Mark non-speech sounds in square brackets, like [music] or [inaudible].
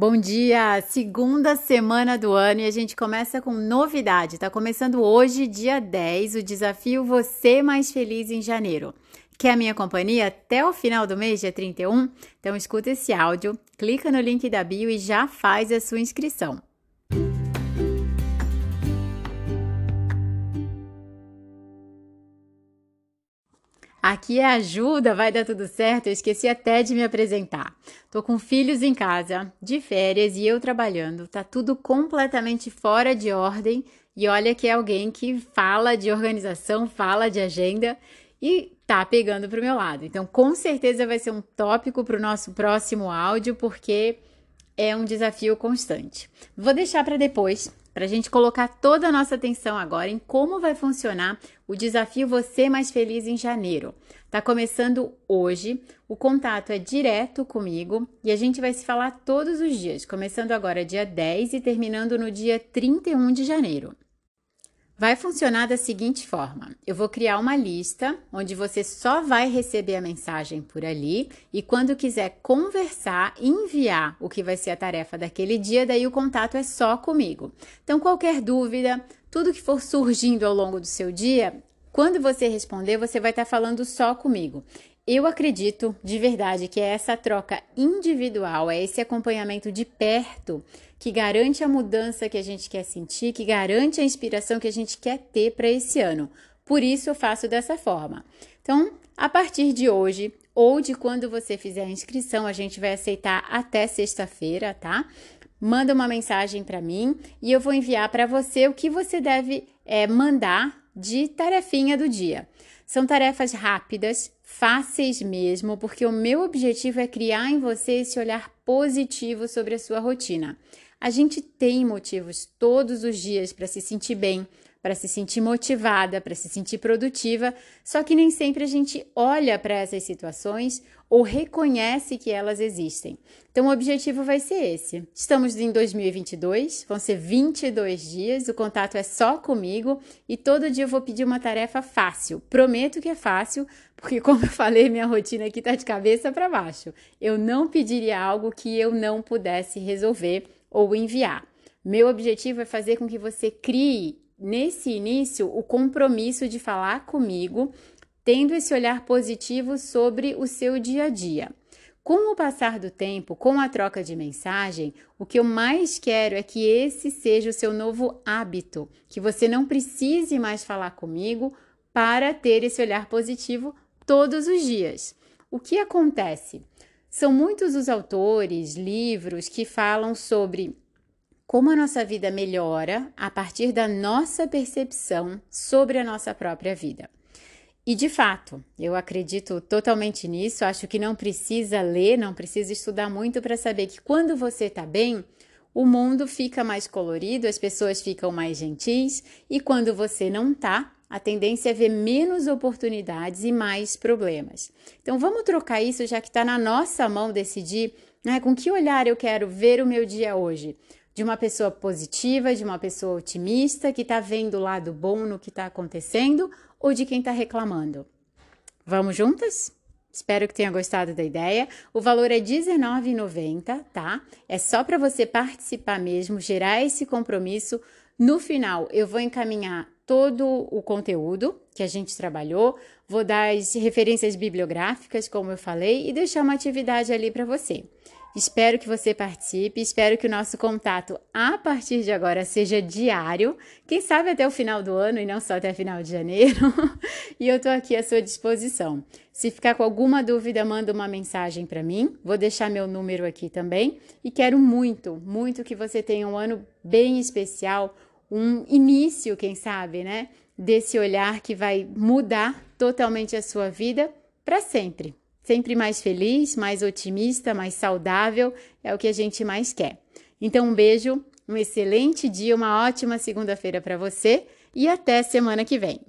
Bom dia! Segunda semana do ano e a gente começa com novidade. Tá começando hoje, dia 10, o desafio Você Mais Feliz em Janeiro. Quer a minha companhia até o final do mês, dia 31? Então escuta esse áudio, clica no link da bio e já faz a sua inscrição. Aqui é ajuda, vai dar tudo certo. Eu esqueci até de me apresentar. Tô com filhos em casa, de férias e eu trabalhando. Tá tudo completamente fora de ordem. E olha que é alguém que fala de organização, fala de agenda e tá pegando pro meu lado. Então, com certeza vai ser um tópico pro nosso próximo áudio, porque é um desafio constante. Vou deixar para depois, para a gente colocar toda a nossa atenção agora em como vai funcionar o desafio Você Mais Feliz em janeiro. Tá começando hoje, o contato é direto comigo e a gente vai se falar todos os dias, começando agora dia 10 e terminando no dia 31 de janeiro. Vai funcionar da seguinte forma: eu vou criar uma lista onde você só vai receber a mensagem por ali e quando quiser conversar, enviar o que vai ser a tarefa daquele dia, daí o contato é só comigo. Então, qualquer dúvida, tudo que for surgindo ao longo do seu dia, quando você responder, você vai estar falando só comigo. Eu acredito de verdade que é essa troca individual, é esse acompanhamento de perto que garante a mudança que a gente quer sentir, que garante a inspiração que a gente quer ter para esse ano. Por isso eu faço dessa forma. Então, a partir de hoje ou de quando você fizer a inscrição, a gente vai aceitar até sexta-feira, tá? Manda uma mensagem para mim e eu vou enviar para você o que você deve é, mandar de tarefinha do dia. São tarefas rápidas, fáceis mesmo, porque o meu objetivo é criar em você esse olhar positivo sobre a sua rotina. A gente tem motivos todos os dias para se sentir bem, para se sentir motivada, para se sentir produtiva, só que nem sempre a gente olha para essas situações ou reconhece que elas existem. Então, o objetivo vai ser esse. Estamos em 2022, vão ser 22 dias, o contato é só comigo e todo dia eu vou pedir uma tarefa fácil. Prometo que é fácil, porque, [laughs] como eu falei, minha rotina aqui está de cabeça para baixo. Eu não pediria algo que eu não pudesse resolver ou enviar. Meu objetivo é fazer com que você crie nesse início o compromisso de falar comigo, tendo esse olhar positivo sobre o seu dia a dia. Com o passar do tempo, com a troca de mensagem, o que eu mais quero é que esse seja o seu novo hábito, que você não precise mais falar comigo para ter esse olhar positivo todos os dias. O que acontece? São muitos os autores, livros que falam sobre como a nossa vida melhora a partir da nossa percepção sobre a nossa própria vida. E de fato, eu acredito totalmente nisso. Acho que não precisa ler, não precisa estudar muito para saber que quando você está bem, o mundo fica mais colorido, as pessoas ficam mais gentis, e quando você não está, a tendência é ver menos oportunidades e mais problemas. Então vamos trocar isso, já que está na nossa mão decidir né, com que olhar eu quero ver o meu dia hoje. De uma pessoa positiva, de uma pessoa otimista, que está vendo o lado bom no que está acontecendo, ou de quem está reclamando. Vamos juntas? Espero que tenha gostado da ideia. O valor é R$19,90, tá? É só para você participar mesmo, gerar esse compromisso. No final, eu vou encaminhar todo o conteúdo que a gente trabalhou, vou dar as referências bibliográficas, como eu falei, e deixar uma atividade ali para você. Espero que você participe, espero que o nosso contato a partir de agora seja diário, quem sabe até o final do ano e não só até final de janeiro. [laughs] e eu estou aqui à sua disposição. Se ficar com alguma dúvida, manda uma mensagem para mim. Vou deixar meu número aqui também. E quero muito, muito que você tenha um ano bem especial, um início, quem sabe, né? Desse olhar que vai mudar totalmente a sua vida para sempre. Sempre mais feliz, mais otimista, mais saudável é o que a gente mais quer. Então, um beijo, um excelente dia, uma ótima segunda-feira para você e até semana que vem.